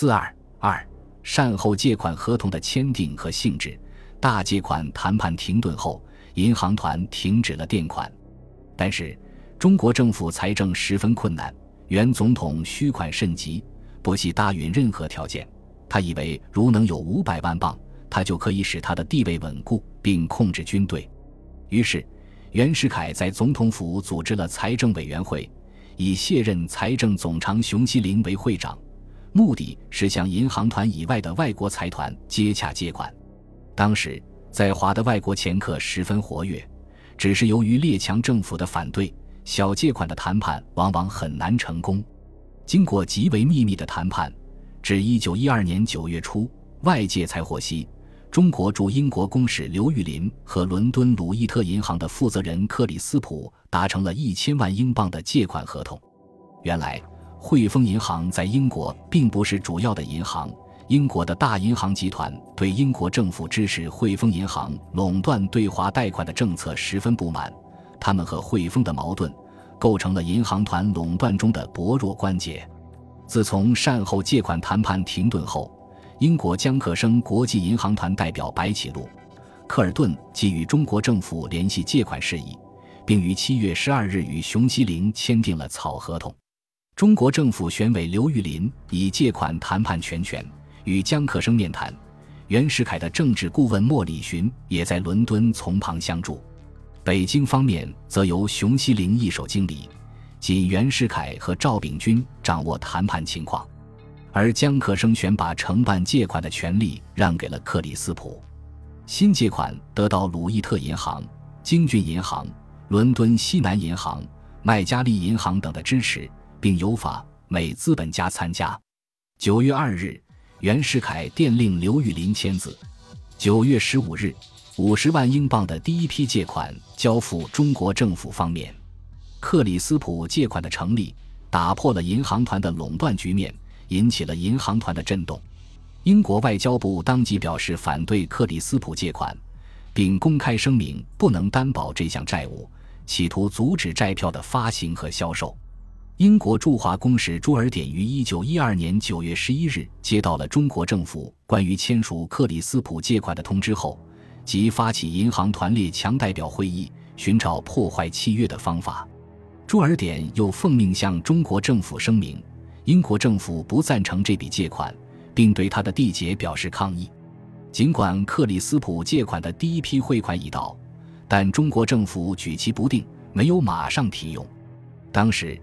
四二二善后借款合同的签订和性质。大借款谈判停顿后，银行团停止了垫款，但是中国政府财政十分困难，原总统需款甚急，不惜答允任何条件。他以为如能有五百万镑，他就可以使他的地位稳固并控制军队。于是，袁世凯在总统府组织了财政委员会，以卸任财政总长熊希龄为会长，目的是向银行团以外的外国财团接洽借款。当时，在华的外国掮客十分活跃，只是由于列强政府的反对，小借款的谈判往往很难成功。经过极为秘密的谈判，至一九一二年九月初，外界才获悉，中国驻英国公使刘玉林和伦敦鲁伊特银行的负责人克里斯普达成了一千万英镑的借款合同。原来，汇丰银行在英国并不是主要的银行。英国的大银行集团对英国政府支持汇丰银行垄断对华贷款的政策十分不满，他们和汇丰的矛盾构成了银行团垄断中的薄弱关节。自从善后借款谈判停顿后，英国江克生国际银行团代表白起禄、科尔顿即与中国政府联系借款事宜，并于七月十二日与熊希龄签订了草合同。中国政府选委刘玉林以借款谈判全权。与江克生面谈，袁世凯的政治顾问莫礼询也在伦敦从旁相助。北京方面则由熊希龄一手经理，仅袁世凯和赵秉钧掌握谈判情况，而江克生选把承办借款的权利让给了克里斯普。新借款得到鲁伊特银行、京郡银行、伦敦西南银行、麦加利银行等的支持，并由法美资本家参加。九月二日。袁世凯电令刘玉林签字。九月十五日，五十万英镑的第一批借款交付中国政府方面。克里斯普借款的成立，打破了银行团的垄断局面，引起了银行团的震动。英国外交部当即表示反对克里斯普借款，并公开声明不能担保这项债务，企图阻止债票的发行和销售。英国驻华公使朱尔典于一九一二年九月十一日接到了中国政府关于签署克里斯普借款的通知后，即发起银行团列强代表会议，寻找破坏契约的方法。朱尔典又奉命向中国政府声明，英国政府不赞成这笔借款，并对他的缔结表示抗议。尽管克里斯普借款的第一批汇款已到，但中国政府举棋不定，没有马上提用。当时。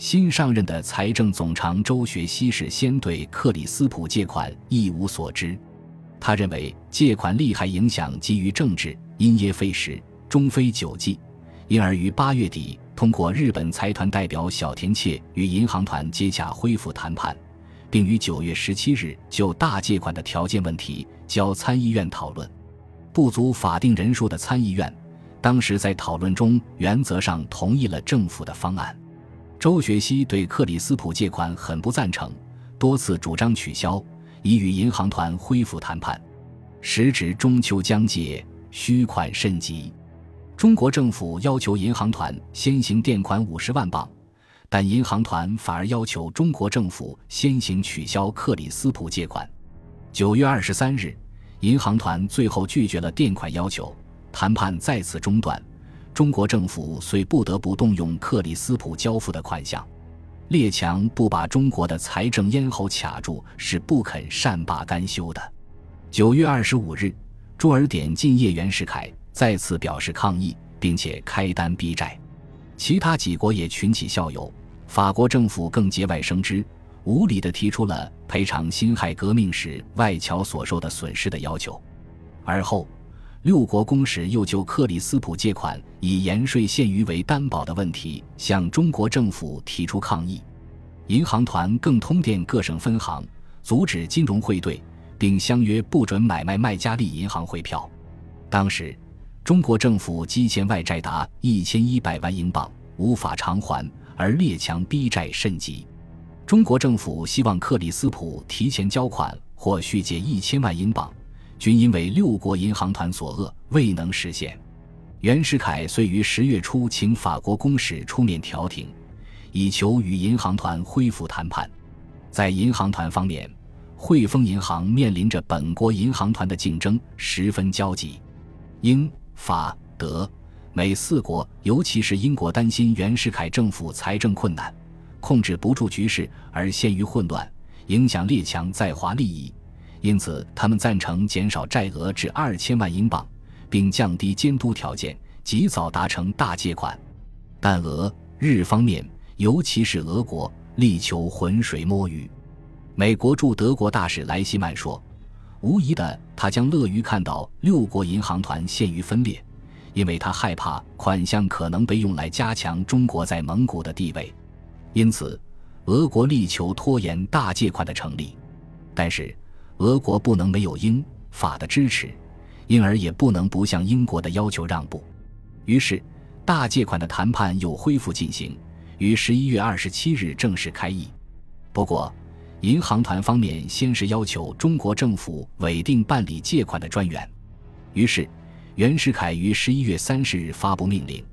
新上任的财政总长周学熙事先对克里斯普借款一无所知，他认为借款利害影响基于政治，因噎废食，终非久计，因而于八月底通过日本财团代表小田切与银行团接洽恢复谈判，并于九月十七日就大借款的条件问题交参议院讨论。不足法定人数的参议院，当时在讨论中原则上同意了政府的方案。周学熙对克里斯普借款很不赞成，多次主张取消，以与银行团恢复谈判。时值中秋将届，需款甚急，中国政府要求银行团先行垫款五十万镑，但银行团反而要求中国政府先行取消克里斯普借款。九月二十三日，银行团最后拒绝了垫款要求，谈判再次中断。中国政府虽不得不动用克里斯普交付的款项，列强不把中国的财政咽喉卡住是不肯善罢甘休的。九月二十五日，朱尔典进谒袁世凯，再次表示抗议，并且开单逼债。其他几国也群起效尤，法国政府更节外生枝，无理地提出了赔偿辛亥革命时外侨所受的损失的要求。而后。六国公使又就克里斯普借款以盐税限余为担保的问题向中国政府提出抗议，银行团更通电各省分行，阻止金融汇兑，并相约不准买卖麦加利银行汇票。当时，中国政府积欠外债达一千一百万英镑，无法偿还，而列强逼债甚急。中国政府希望克里斯普提前交款或续借一千万英镑。均因为六国银行团所扼，未能实现。袁世凯遂于十月初请法国公使出面调停，以求与银行团恢复谈判。在银行团方面，汇丰银行面临着本国银行团的竞争，十分焦急。英、法、德、美四国，尤其是英国，担心袁世凯政府财政困难，控制不住局势而陷于混乱，影响列强在华利益，因此他们赞成减少债额至二千万英镑，并降低监督条件，及早达成大借款。但俄、日方面，尤其是俄国，力求浑水摸鱼。美国驻德国大使莱希曼说：“无疑的，他将乐于看到六国银行团陷于分裂，因为他害怕款项可能被用来加强中国在蒙古的地位。因此，俄国力求拖延大借款的成立。但是，俄国不能没有英法的支持，因而也不能不向英国的要求让步。于是，大借款的谈判又恢复进行，于十一月二十七日正式开议。不过，银行团方面先是要求中国政府委定办理借款的专员，于是袁世凯于十一月三十日发布命令，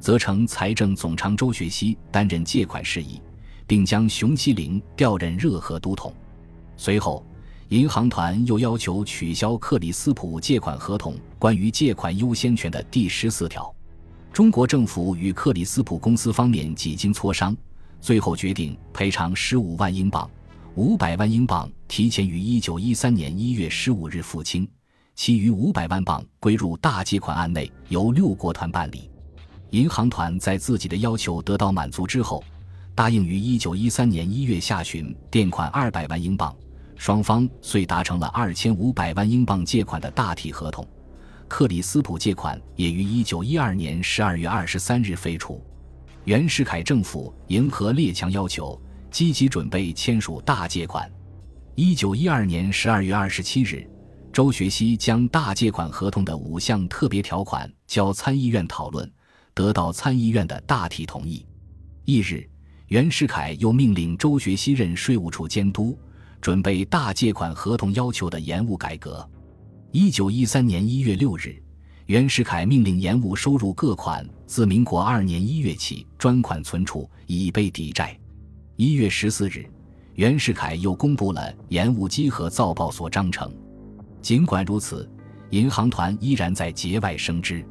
责成财政总长周学熙担任借款事宜，并将熊希龄调任热河都统。随后，银行团又要求取消克里斯普借款合同关于借款优先权的第十四条。中国政府与克里斯普公司方面几经磋商，最后决定赔偿十五万英镑。五百万英镑提前于一九一三年一月十五日付清，其余五百万镑归入大借款案内，由六国团办理。银行团在自己的要求得到满足之后，答应于一九一三年一月下旬垫款二百万英镑，双方遂达成了二千五百万英镑借款的大体合同。克里斯普借款也于一九一二年十二月二十三日废除。袁世凯政府迎合列强要求。积极准备签署大借款。一九一二年十二月二十七日，周学熙将大借款合同的五项特别条款交参议院讨论，得到参议院的大体同意。翌日，袁世凯又命令周学熙任税务处监督，准备大借款合同要求的延误改革。一九一三年一月六日，袁世凯命令延误收入各款自民国二年一月起专款存储，以备抵债。一月十四日，袁世凯又公布了延误稽核造报所章程。尽管如此，银行团依然在节外生枝。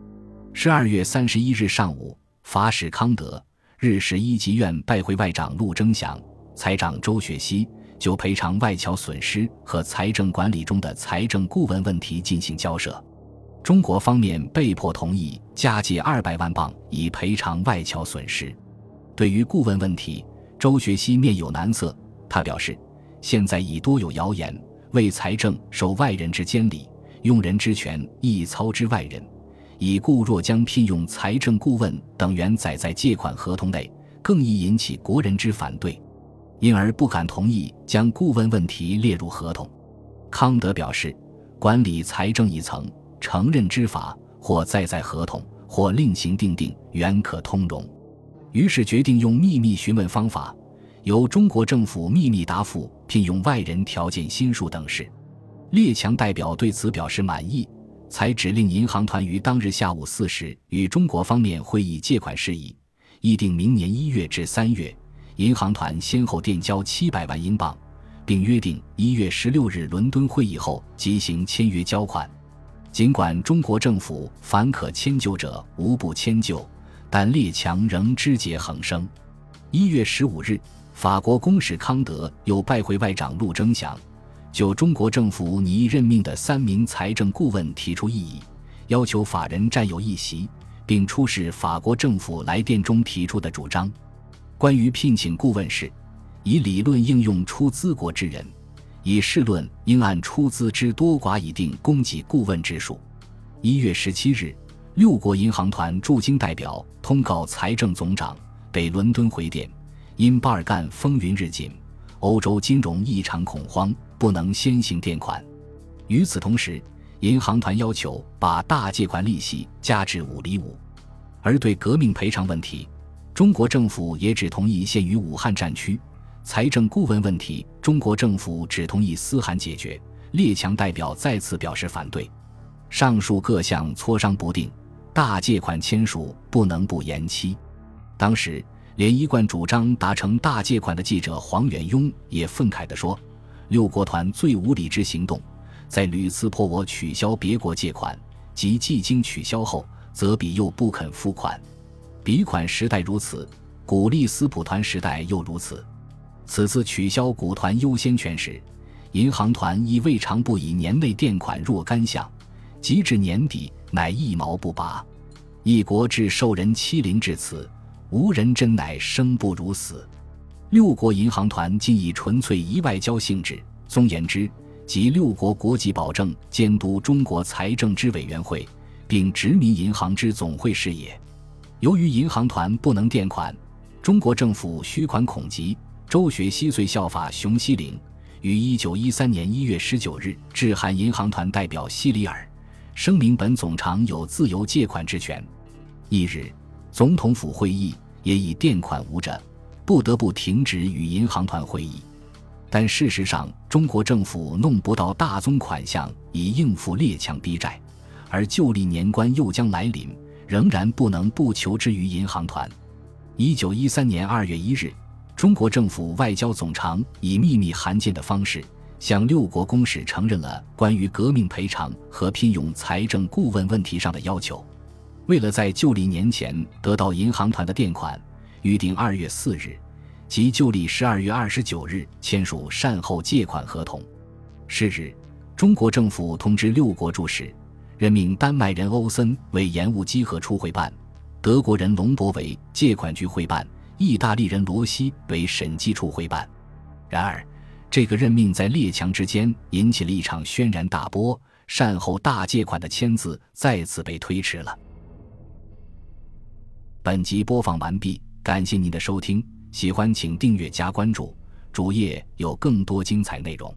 十二月三十一日上午，法使康德、日使一级院拜会外长陆征祥、财长周雪溪，就赔偿外侨损失和财政管理中的财政顾问问题进行交涉。中国方面被迫同意加借二百万镑以赔偿外侨损失。对于顾问问题，周学熙面有难色，他表示：“现在已多有谣言，为财政受外人之监理，用人之权亦操之外人。已故若将聘用财政顾问等原载在借款合同内，更易引起国人之反对，因而不敢同意将顾问问题列入合同。”康德表示：“管理财政一层，承认之法，或载在合同，或另行定定，原可通融。”于是决定用秘密询问方法，由中国政府秘密答复聘用外人条件新数等事。列强代表对此表示满意，才指令银行团于当日下午四时与中国方面会议借款事宜，议定明年一月至三月，银行团先后垫交七百万英镑，并约定一月十六日伦敦会议后即行签约交款。尽管中国政府凡可迁就者无不迁就。但列强仍枝节横生。一月十五日，法国公使康德又拜会外长陆征祥，就中国政府拟任命的三名财政顾问提出异议，要求法人占有一席，并出示法国政府来电中提出的主张。关于聘请顾问时，以理论应用出资国之人，以事论应按出资之多寡以定供给顾问之数。一月十七日。六国银行团驻京代表通告财政总长，北伦敦回电，因巴尔干风云日紧，欧洲金融异常恐慌，不能先行垫款。与此同时，银行团要求把大借款利息加至五厘五，而对革命赔偿问题，中国政府也只同意限于武汉战区。财政顾问问题，中国政府只同意私函解决。列强代表再次表示反对。上述各项磋商不定。大借款签署不能不延期。当时连一贯主张达成大借款的记者黄远庸也愤慨地说：“六国团最无理之行动，在屡次迫我取消别国借款，及既经取消后，则彼又不肯付款。彼款时代如此，古利斯普团时代又如此。此次取消股团优先权时，银行团亦未尝不以年内垫款若干项，及至年底乃一毛不拔。一国至受人欺凌至此，无人真乃生不如死。六国银行团今以纯粹一外交性质，纵言之，即六国国际保证监督中国财政之委员会，并殖民银行之总会是也。由于银行团不能垫款，中国政府需款恐急。周学熙遂效法熊希龄，于一九一三年一月十九日致函银行团代表希里尔，声明本总长有自由借款之权。翌日，总统府会议也以垫款无着，不得不停止与银行团会议。但事实上，中国政府弄不到大宗款项以应付列强逼债，而旧历年关又将来临，仍然不能不求之于银行团。一九一三年二月一日。中国政府外交总长以秘密函件的方式，向六国公使承认了关于革命赔偿和聘用财政顾问问题上的要求。为了在旧历年前得到银行团的垫款，预定二月四日，即旧历十二月二十九日签署善后借款合同。是日，中国政府通知六国驻使，任命丹麦人欧森为盐务稽核处会办，德国人隆博为借款局会办。意大利人罗西为审计处会办，然而，这个任命在列强之间引起了一场轩然大波，善后大借款的签字再次被推迟了。本集播放完毕，感谢您的收听，喜欢请订阅加关注，主页有更多精彩内容。